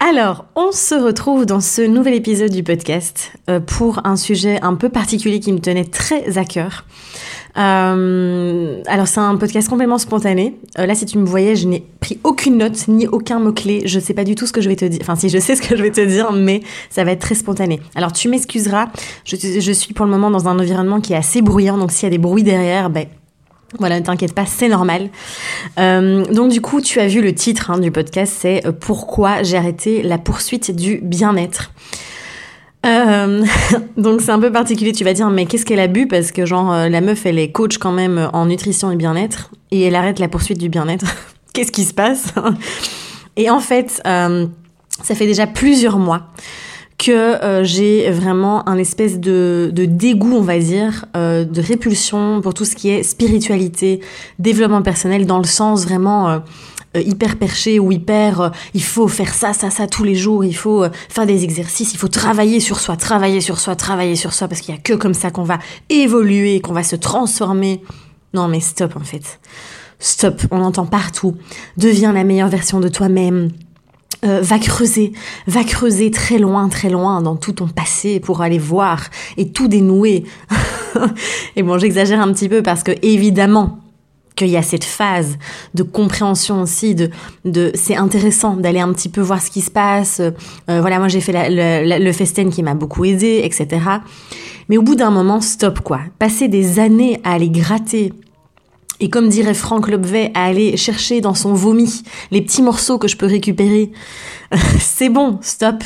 Alors, on se retrouve dans ce nouvel épisode du podcast euh, pour un sujet un peu particulier qui me tenait très à cœur. Euh, alors, c'est un podcast complètement spontané. là, si tu me voyais, je n'ai pris aucune note ni aucun mot-clé. Je ne sais pas du tout ce que je vais te dire. Enfin, si je sais ce que je vais te dire, mais ça va être très spontané. Alors, tu m'excuseras. Je, je, suis pour le moment dans un environnement qui est assez bruyant, donc s'il y a des bruits derrière, ben voilà, ne t'inquiète pas, c'est normal. Euh, donc du coup, tu as vu le titre hein, du podcast, c'est euh, Pourquoi j'ai arrêté la poursuite du bien-être. Euh, donc c'est un peu particulier, tu vas dire, mais qu'est-ce qu'elle a bu? Parce que genre, la meuf, elle est coach quand même en nutrition et bien-être, et elle arrête la poursuite du bien-être. qu'est-ce qui se passe? Et en fait, ça fait déjà plusieurs mois que euh, j'ai vraiment un espèce de, de, dégoût, on va dire, euh, de répulsion pour tout ce qui est spiritualité, développement personnel, dans le sens vraiment euh, hyper perché ou hyper il faut faire ça, ça, ça tous les jours, il faut faire des exercices, il faut travailler sur soi, travailler sur soi, travailler sur soi, parce qu'il y a que comme ça qu'on va évoluer, qu'on va se transformer. Non mais stop en fait. Stop, on entend partout. Deviens la meilleure version de toi-même euh, va creuser, va creuser très loin, très loin dans tout ton passé pour aller voir et tout dénouer. et bon, j'exagère un petit peu parce que évidemment qu'il y a cette phase de compréhension aussi, de, de c'est intéressant d'aller un petit peu voir ce qui se passe. Euh, voilà, moi j'ai fait le, festen qui m'a beaucoup aidé, etc. Mais au bout d'un moment, stop quoi. Passer des années à aller gratter et comme dirait Franck Lobvet, à aller chercher dans son vomi les petits morceaux que je peux récupérer. c'est bon, stop.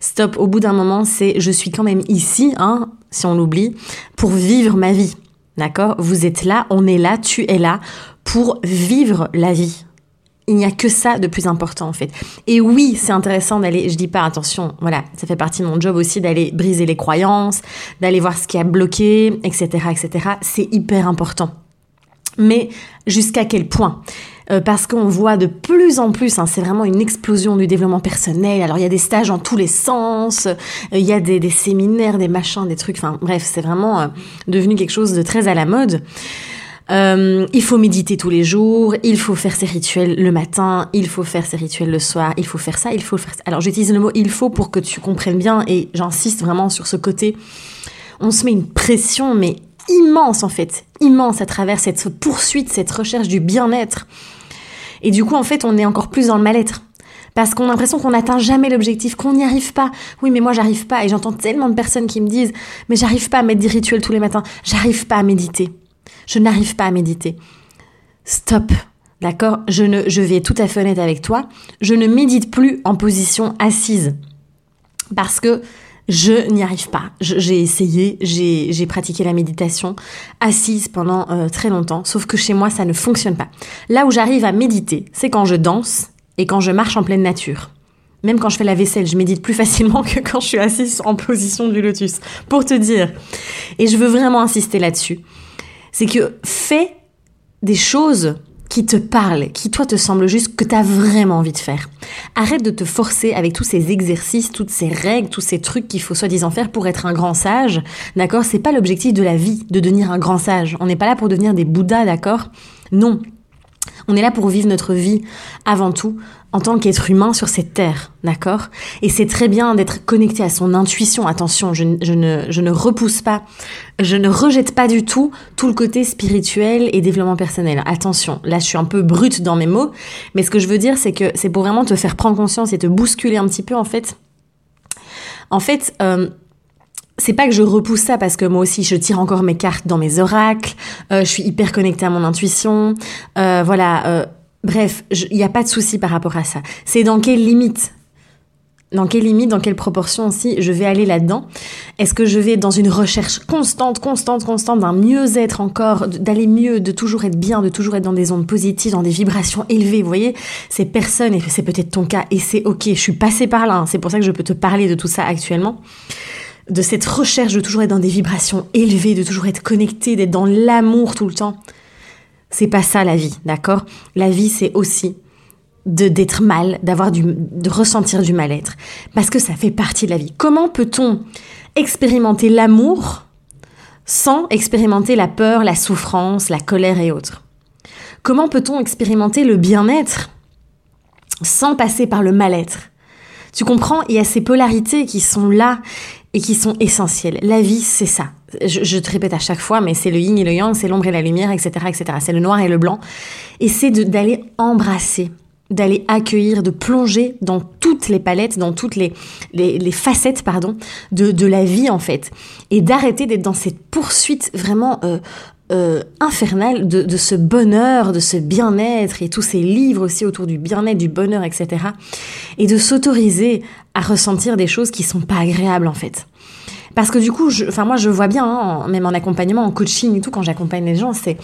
Stop. Au bout d'un moment, c'est je suis quand même ici, hein, si on l'oublie, pour vivre ma vie. D'accord? Vous êtes là, on est là, tu es là pour vivre la vie. Il n'y a que ça de plus important en fait. Et oui, c'est intéressant d'aller, je dis pas attention, voilà, ça fait partie de mon job aussi d'aller briser les croyances, d'aller voir ce qui a bloqué, etc., etc. C'est hyper important. Mais jusqu'à quel point? Euh, parce qu'on voit de plus en plus, hein, c'est vraiment une explosion du développement personnel. Alors il y a des stages en tous les sens, euh, il y a des, séminaires, des machins, des trucs. Enfin bref, c'est vraiment euh, devenu quelque chose de très à la mode. il faut méditer tous les jours, il faut faire ses rituels le matin, il faut faire ses rituels le soir, il faut faire ça, il faut faire ça. Alors j'utilise le mot il faut pour que tu comprennes bien et j'insiste vraiment sur ce côté. On se met une pression mais immense en fait, immense à travers cette poursuite, cette recherche du bien-être. Et du coup, en fait, on est encore plus dans le mal-être. Parce qu'on a l'impression qu'on n'atteint jamais l'objectif, qu'on n'y arrive pas. Oui, mais moi, j'arrive pas. Et j'entends tellement de personnes qui me disent, mais j'arrive pas à mettre des rituels tous les matins. J'arrive pas à méditer. Je n'arrive pas à méditer. Stop. D'accord? Je ne, je vais tout à fait honnête avec toi. Je ne médite plus en position assise. Parce que je n'y arrive pas. J'ai essayé, j'ai pratiqué la méditation assise pendant euh, très longtemps, sauf que chez moi, ça ne fonctionne pas. Là où j'arrive à méditer, c'est quand je danse et quand je marche en pleine nature. Même quand je fais la vaisselle, je médite plus facilement que quand je suis assise en position du lotus. Pour te dire. Et je veux vraiment insister là-dessus. C'est que fais des choses qui te parle, qui toi te semble juste que tu as vraiment envie de faire. Arrête de te forcer avec tous ces exercices, toutes ces règles, tous ces trucs qu'il faut soi-disant faire pour être un grand sage. D'accord? C'est pas l'objectif de la vie de devenir un grand sage. On n'est pas là pour devenir des bouddhas, d'accord? Non. On est là pour vivre notre vie avant tout en tant qu'être humain sur cette terre, d'accord? Et c'est très bien d'être connecté à son intuition. Attention, je, ne, je ne repousse pas, je ne rejette pas du tout tout le côté spirituel et développement personnel. Attention, là je suis un peu brute dans mes mots, mais ce que je veux dire c'est que c'est pour vraiment te faire prendre conscience et te bousculer un petit peu en fait. En fait, euh, c'est pas que je repousse ça parce que moi aussi je tire encore mes cartes dans mes oracles, euh, je suis hyper connectée à mon intuition, euh, voilà. Euh, bref, il n'y a pas de souci par rapport à ça. C'est dans quelle limite dans quelle limite, dans quelle proportion aussi je vais aller là-dedans? Est-ce que je vais dans une recherche constante, constante, constante d'un mieux-être encore, d'aller mieux, de toujours être bien, de toujours être dans des ondes positives, dans des vibrations élevées Vous voyez, ces personnes, et c'est peut-être ton cas, et c'est ok, je suis passée par là, hein. c'est pour ça que je peux te parler de tout ça actuellement de cette recherche de toujours être dans des vibrations élevées, de toujours être connecté, d'être dans l'amour tout le temps. C'est pas ça la vie, d'accord? La vie, c'est aussi de d'être mal, d'avoir du, de ressentir du mal-être, parce que ça fait partie de la vie. Comment peut-on expérimenter l'amour sans expérimenter la peur, la souffrance, la colère et autres? Comment peut-on expérimenter le bien-être sans passer par le mal-être? Tu comprends? Il y a ces polarités qui sont là et qui sont essentielles. La vie, c'est ça. Je, te répète à chaque fois, mais c'est le yin et le yang, c'est l'ombre et la lumière, etc., etc. C'est le noir et le blanc. Et c'est d'aller embrasser, d'aller accueillir, de plonger dans toutes les palettes, dans toutes les, facettes, pardon, de, de, la vie, en fait. Et d'arrêter d'être dans cette poursuite vraiment euh, euh, infernale de, de, ce bonheur, de ce bien-être et tous ces livres aussi autour du bien-être, du bonheur, etc. Et de s'autoriser à ressentir des choses qui sont pas agréables en fait. Parce que du coup, moi je vois bien, hein, même en accompagnement, en coaching et tout, quand j'accompagne les gens, c'est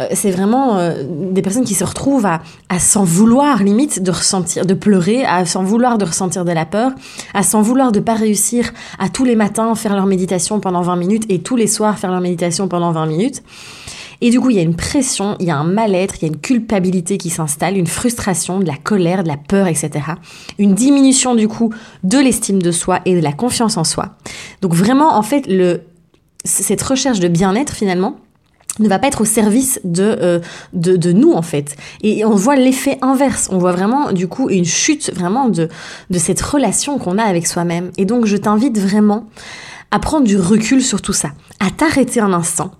euh, vraiment euh, des personnes qui se retrouvent à, à s'en vouloir limite de ressentir, de pleurer, à s'en vouloir de ressentir de la peur, à s'en vouloir de pas réussir à tous les matins faire leur méditation pendant 20 minutes et tous les soirs faire leur méditation pendant 20 minutes. Et du coup, il y a une pression, il y a un mal-être, il y a une culpabilité qui s'installe, une frustration, de la colère, de la peur, etc. Une diminution du coup de l'estime de soi et de la confiance en soi. Donc vraiment, en fait, cette recherche de bien-être finalement, ne va pas être au service de, euh, de, de, nous en fait. Et on voit l'effet inverse, on voit vraiment du coup une chute vraiment de, de cette relation qu'on a avec soi-même. Et donc je t'invite vraiment à prendre du recul sur tout ça, à t'arrêter un instant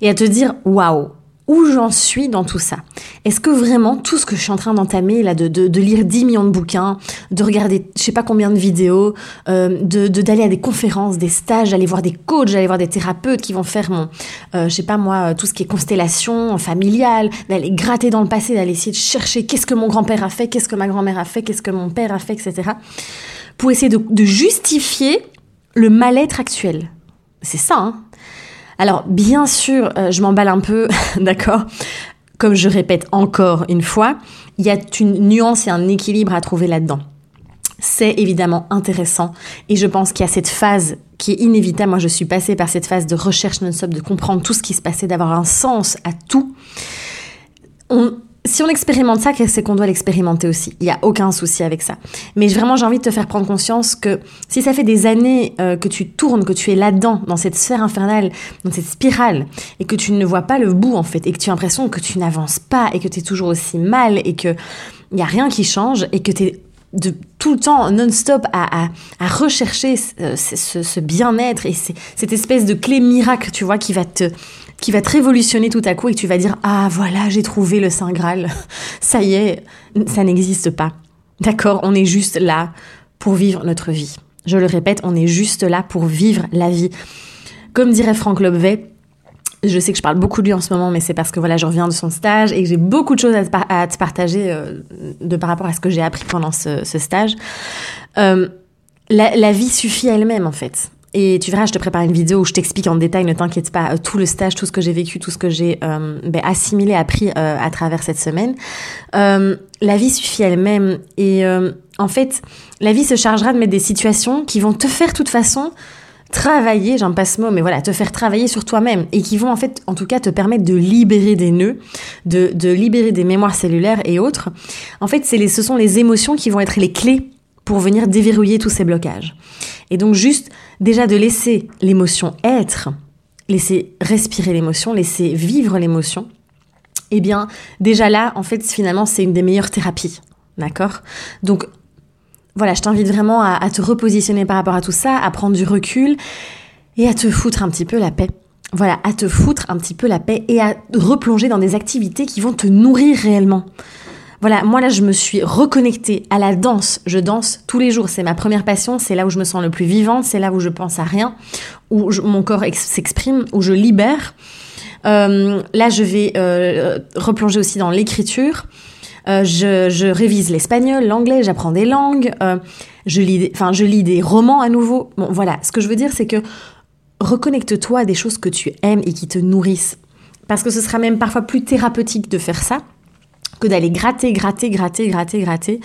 et à te dire waouh, où j'en suis dans tout ça? Est-ce que vraiment tout ce que je suis en train d'entamer là, de, de, de, lire 10 millions de bouquins, de regarder je sais pas combien de vidéos, euh, de d'aller à des conférences, des stages, d'aller voir des coachs, d'aller voir des thérapeutes qui vont faire mon, euh, je sais pas moi, tout ce qui est constellation familiale, d'aller gratter dans le passé, d'aller essayer de chercher qu'est-ce que mon grand-père a fait, qu'est-ce que ma grand-mère a fait, qu'est-ce que mon père a fait, etc. Pour essayer de, de justifier le mal-être actuel. C'est ça, hein alors, bien sûr, euh, je m'emballe un peu, d'accord Comme je répète encore une fois, il y a une nuance et un équilibre à trouver là-dedans. C'est évidemment intéressant et je pense qu'il y a cette phase qui est inévitable. Moi, je suis passée par cette phase de recherche non-stop, de comprendre tout ce qui se passait, d'avoir un sens à tout. Si on expérimente ça, c'est qu'on doit l'expérimenter aussi. Il n'y a aucun souci avec ça. Mais vraiment, j'ai envie de te faire prendre conscience que si ça fait des années euh, que tu tournes, que tu es là-dedans, dans cette sphère infernale, dans cette spirale, et que tu ne vois pas le bout en fait, et que tu as l'impression que tu n'avances pas, et que tu es toujours aussi mal, et qu'il n'y a rien qui change, et que tu es de tout le temps non-stop à, rechercher ce, bien-être et cette espèce de clé miracle, tu vois, qui va te qui va te révolutionner tout à coup et tu vas dire ah voilà j'ai trouvé le saint graal, ça y est, ça n'existe pas. D'accord, on est juste là pour vivre notre vie. Je le répète, on est juste là pour vivre la vie. Comme dirait Franck Lobvet, je sais que je parle beaucoup de lui en ce moment, mais c'est parce que voilà, je reviens de son stage et que j'ai beaucoup de choses à te, partager euh, de par rapport à ce que j'ai appris pendant ce, stage. Euh, la, vie suffit à elle-même en fait. Et tu verras, je te prépare une vidéo où je t'explique en détail, ne t'inquiète pas, euh, tout le stage, tout ce que j'ai vécu, tout ce que j'ai ben, assimilé, appris à travers cette semaine. la vie suffit elle-même. Et en fait, la vie se chargera de mettre des situations qui vont te faire de toute façon travailler, j'en passe mot, mais voilà, te faire travailler sur toi-même et qui vont en fait, en tout cas, te permettre de libérer des nœuds, de, de libérer des mémoires cellulaires et autres. En fait, c'est les, ce sont les émotions qui vont être les clés pour venir déverrouiller tous ces blocages. Et donc juste déjà de laisser l'émotion être, laisser respirer l'émotion, laisser vivre l'émotion, eh bien déjà là, en fait, finalement, c'est une des meilleures thérapies. D'accord? Donc voilà, je t'invite vraiment à, te repositionner par rapport à tout ça, à prendre du recul et à te foutre un petit peu la paix. Voilà, à te foutre un petit peu la paix et à replonger dans des activités qui vont te nourrir réellement. Voilà, moi là, je me suis reconnectée à la danse. Je danse tous les jours. C'est ma première passion. C'est là où je me sens le plus vivante. C'est là où je pense à rien, où mon corps s'exprime, où je libère. Euh, là, je vais euh, replonger aussi dans l'écriture. Euh, je, révise l'espagnol, l'anglais, j'apprends des langues, je, lis enfin, je lis des romans à nouveau. Bon, voilà, ce que je veux dire, c'est que reconnecte-toi à des choses que tu aimes et qui te nourrissent. Parce que ce sera même parfois plus thérapeutique de faire ça que d'aller gratter, gratter, gratter, gratter, gratter.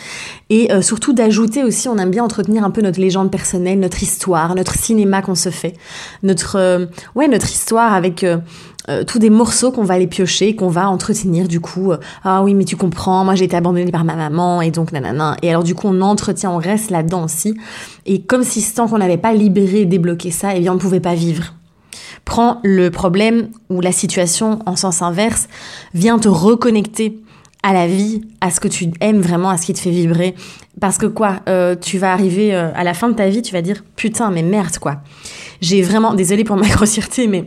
Et euh, surtout d'ajouter aussi, on aime bien entretenir un peu notre légende personnelle, notre histoire, notre cinéma qu'on se fait, notre, euh, ouais, notre histoire avec euh, tous des morceaux qu'on va aller piocher, qu'on va entretenir du coup. ah oui, mais tu comprends, moi j'ai été abandonnée par ma maman et donc nanana. Et alors du coup on entretient, on reste là-dedans aussi. Et comme si tant qu'on n'avait pas libéré, débloqué ça, eh bien on ne pouvait pas vivre. Prends le problème ou la situation en sens inverse, viens te reconnecter à la vie, à ce que tu aimes vraiment, à ce qui te fait vibrer. Parce que quoi, euh, tu vas arriver euh, à la fin de ta vie, tu vas dire putain, mais merde quoi. J'ai vraiment, désolée pour ma grossièreté, mais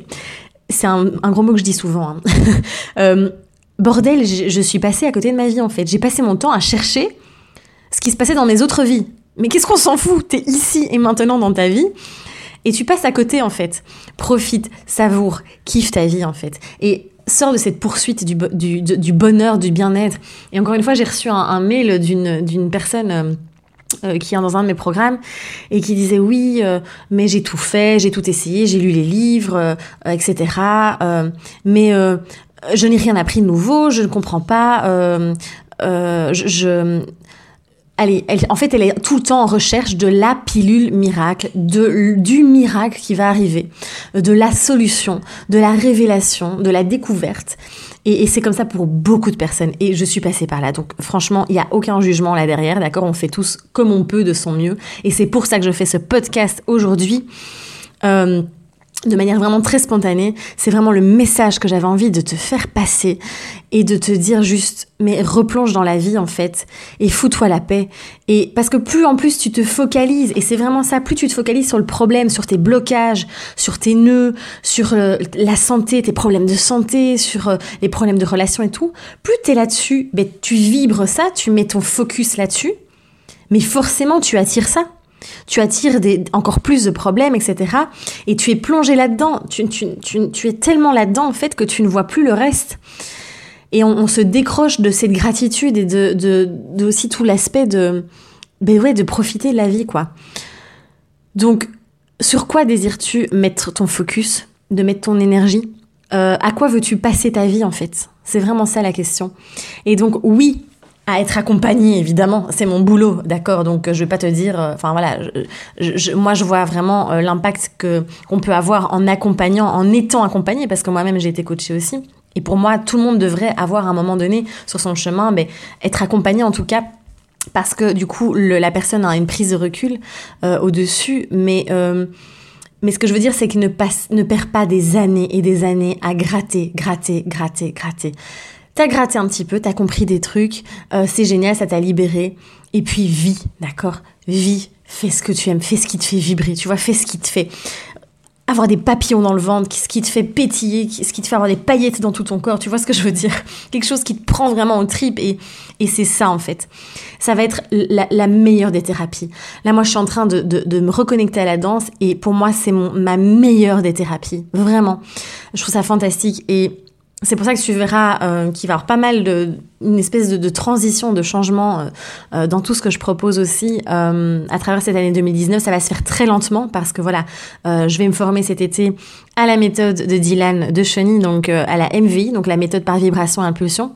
c'est un, gros mot que je dis souvent. Hein. Euh, bordel, je, je suis passée à côté de ma vie en fait. J'ai passé mon temps à chercher ce qui se passait dans mes autres vies. Mais qu'est-ce qu'on s'en fout? T'es ici et maintenant dans ta vie. Et tu passes à côté en fait. Profite, savoure, kiffe ta vie en fait. Et sors de cette poursuite du, du, bonheur, du bien-être. Et encore une fois, j'ai reçu un, mail d'une personne euh, euh, qui est dans un de mes programmes et qui disait oui, euh, mais j'ai tout fait, j'ai tout essayé, j'ai lu les livres, etc. mais je n'ai rien appris de nouveau, je ne comprends pas. je, elle en fait, elle est tout le temps en recherche de la pilule miracle, de, du miracle qui va arriver, de la solution, de la révélation, de la découverte. Et, c'est comme ça pour beaucoup de personnes. Et je suis passée par là. Donc franchement, il n'y a aucun jugement là derrière. D'accord? On fait tous comme on peut de son mieux. Et c'est pour ça que je fais ce podcast aujourd'hui. Euh, de manière vraiment très spontanée. C'est vraiment le message que j'avais envie de te faire passer et de te dire juste, mais replonge dans la vie en fait et fous-toi la paix. Et parce que plus en plus tu te focalises, et c'est vraiment ça, plus tu te focalises sur le problème, sur tes blocages, sur tes nœuds, sur euh, la santé, tes problèmes de santé, sur euh, les problèmes de relations et tout, plus tu es là-dessus, ben, tu vibres ça, tu mets ton focus là-dessus, mais forcément tu attires ça tu attires des, encore plus de problèmes, etc. Et tu es plongé là-dedans. Tu, es tellement là-dedans, en fait, que tu ne vois plus le reste. Et on, se décroche de cette gratitude et de, aussi tout l'aspect de, ben ouais, de profiter de la vie, quoi. Donc, sur quoi désires-tu mettre ton focus, de mettre ton énergie? Euh, À quoi veux-tu passer ta vie, en fait? C'est vraiment ça la question. Et donc, oui, à être accompagné, évidemment, c'est mon boulot, d'accord. Donc je vais pas te dire, euh, enfin voilà, moi je vois vraiment euh, l'impact que qu'on peut avoir en accompagnant, en étant accompagné, parce que moi-même j'ai été coachée aussi. Et pour moi, tout le monde devrait avoir à un moment donné sur son chemin, mais être accompagné en tout cas parce que du coup la personne a une prise de recul euh, au-dessus, mais mais ce que je veux dire, c'est qu'il ne, ne perd pas des années et des années à gratter, gratter, gratter, gratter. T'as gratté un petit peu, t'as compris des trucs, euh, c'est génial, ça t'a libéré. Et puis vis, d'accord? Vis, fais ce que tu aimes, fais ce qui te fait vibrer, tu vois, fais ce qui te fait avoir des papillons dans le ventre, ce qui te fait pétiller, ce qui te fait avoir des paillettes dans tout ton corps, tu vois ce que je veux dire? Quelque chose qui te prend vraiment au trip et, et c'est ça en fait. Ça va être la, meilleure des thérapies. Là moi je suis en train de, de, de me reconnecter à la danse et pour moi c'est ma meilleure des thérapies, vraiment. Je trouve ça fantastique et c'est pour ça que tu verras euh, qu'il va y avoir pas mal de une espèce de, transition, de changement euh, euh, dans tout ce que je propose aussi à travers cette année 2019. Ça va se faire très lentement parce que voilà, je vais me former cet été à la méthode de Dylan de Chenille, donc à la MVI, donc la méthode par vibration impulsion.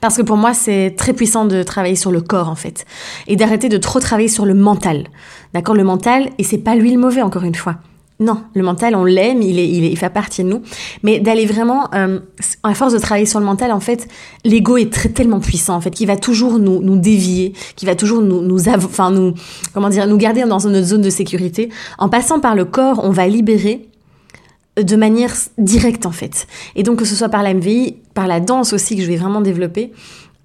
Parce que pour moi, c'est très puissant de travailler sur le corps, en fait. Et d'arrêter de trop travailler sur le mental. D'accord? Le mental, et c'est pas lui le mauvais, encore une fois. Non, le mental, on l'aime, il, est, il, fait partie de nous. Mais d'aller vraiment, euh, à force de travailler sur le mental, en fait, l'ego est très, tellement puissant, en fait, qu'il va toujours nous, nous dévier, qui va toujours nous, nous, enfin, nous, comment dire, nous garder dans notre zone de sécurité. En passant par le corps, on va libérer de manière directe, en fait. Et donc, que ce soit par la MVI, par la danse aussi, que je vais vraiment développer,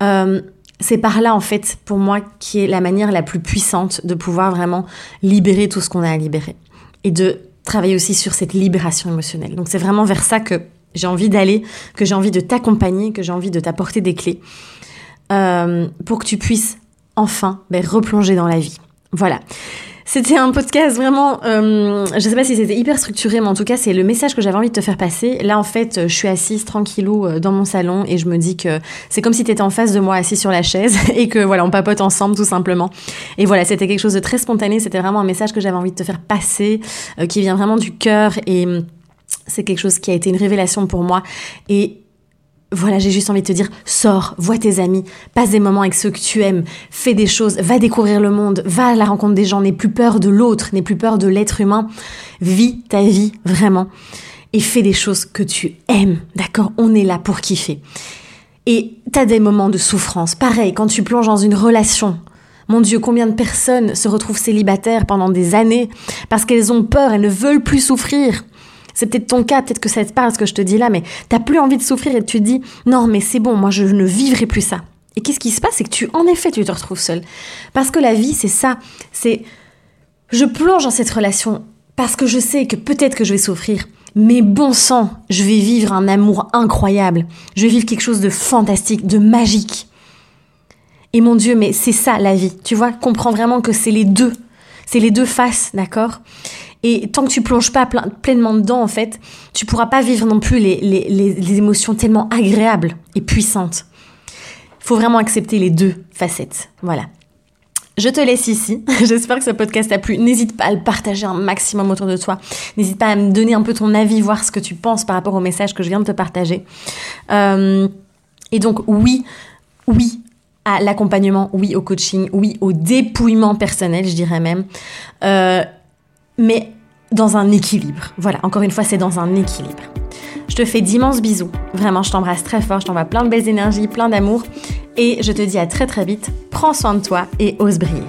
euh, c'est par là, en fait, pour moi, qui est la manière la plus puissante de pouvoir vraiment libérer tout ce qu'on a à libérer. Et de travailler aussi sur cette libération émotionnelle. Donc c'est vraiment vers ça que j'ai envie d'aller, que j'ai envie de t'accompagner, que j'ai envie de t'apporter des clés euh, pour que tu puisses enfin ben, replonger dans la vie. Voilà. C'était un podcast vraiment, euh, je sais pas si c'était hyper structuré, mais en tout cas c'est le message que j'avais envie de te faire passer. Là en fait, je suis assise tranquillou euh, dans mon salon et je me dis que c'est comme si tu étais en face de moi assis sur la chaise et que voilà, on papote ensemble tout simplement. Et voilà, c'était quelque chose de très spontané, c'était vraiment un message que j'avais envie de te faire passer, euh, qui vient vraiment du cœur et hum, c'est quelque chose qui a été une révélation pour moi. Et voilà, j'ai juste envie de te dire, sors, vois tes amis, passe des moments avec ceux que tu aimes, fais des choses, va découvrir le monde, va à la rencontre des gens, n'aie plus peur de l'autre, n'aie plus peur de l'être humain, vis ta vie vraiment et fais des choses que tu aimes, d'accord? On est là pour kiffer. Et t'as des moments de souffrance, pareil, quand tu plonges dans une relation, mon Dieu, combien de personnes se retrouvent célibataires pendant des années parce qu'elles ont peur, elles ne veulent plus souffrir. C'est peut-être ton cas, peut-être que ça te parle ce que je te dis là, mais t'as plus envie de souffrir et tu te dis non, mais c'est bon, moi je ne vivrai plus ça. Et qu'est-ce qui se passe? C'est que tu, en effet, tu te retrouves seul. Parce que la vie, c'est ça. C'est je plonge dans cette relation parce que je sais que peut-être que je vais souffrir. Mais bon sang, je vais vivre un amour incroyable. Je vais vivre quelque chose de fantastique, de magique. Et mon Dieu, mais c'est ça la vie. Tu vois, comprends vraiment que c'est les deux. C'est les deux faces, d'accord? Et tant que tu plonges pas pleinement dedans, en fait, tu pourras pas vivre non plus les, émotions tellement agréables et puissantes. Il faut vraiment accepter les deux facettes. Voilà. Je te laisse ici. J'espère que ce podcast t'a plu. N'hésite pas à le partager un maximum autour de toi. N'hésite pas à me donner un peu ton avis, voir ce que tu penses par rapport au message que je viens de te partager. Euh, et donc, oui, oui, à l'accompagnement, oui au coaching, oui au dépouillement personnel, je dirais même. Euh, mais dans un équilibre. Voilà, encore une fois, c'est dans un équilibre. Je te fais d'immenses bisous. Vraiment, je t'embrasse très fort. Je t'envoie plein de belles énergies, plein d'amour. Et je te dis à très très vite. Prends soin de toi et ose briller.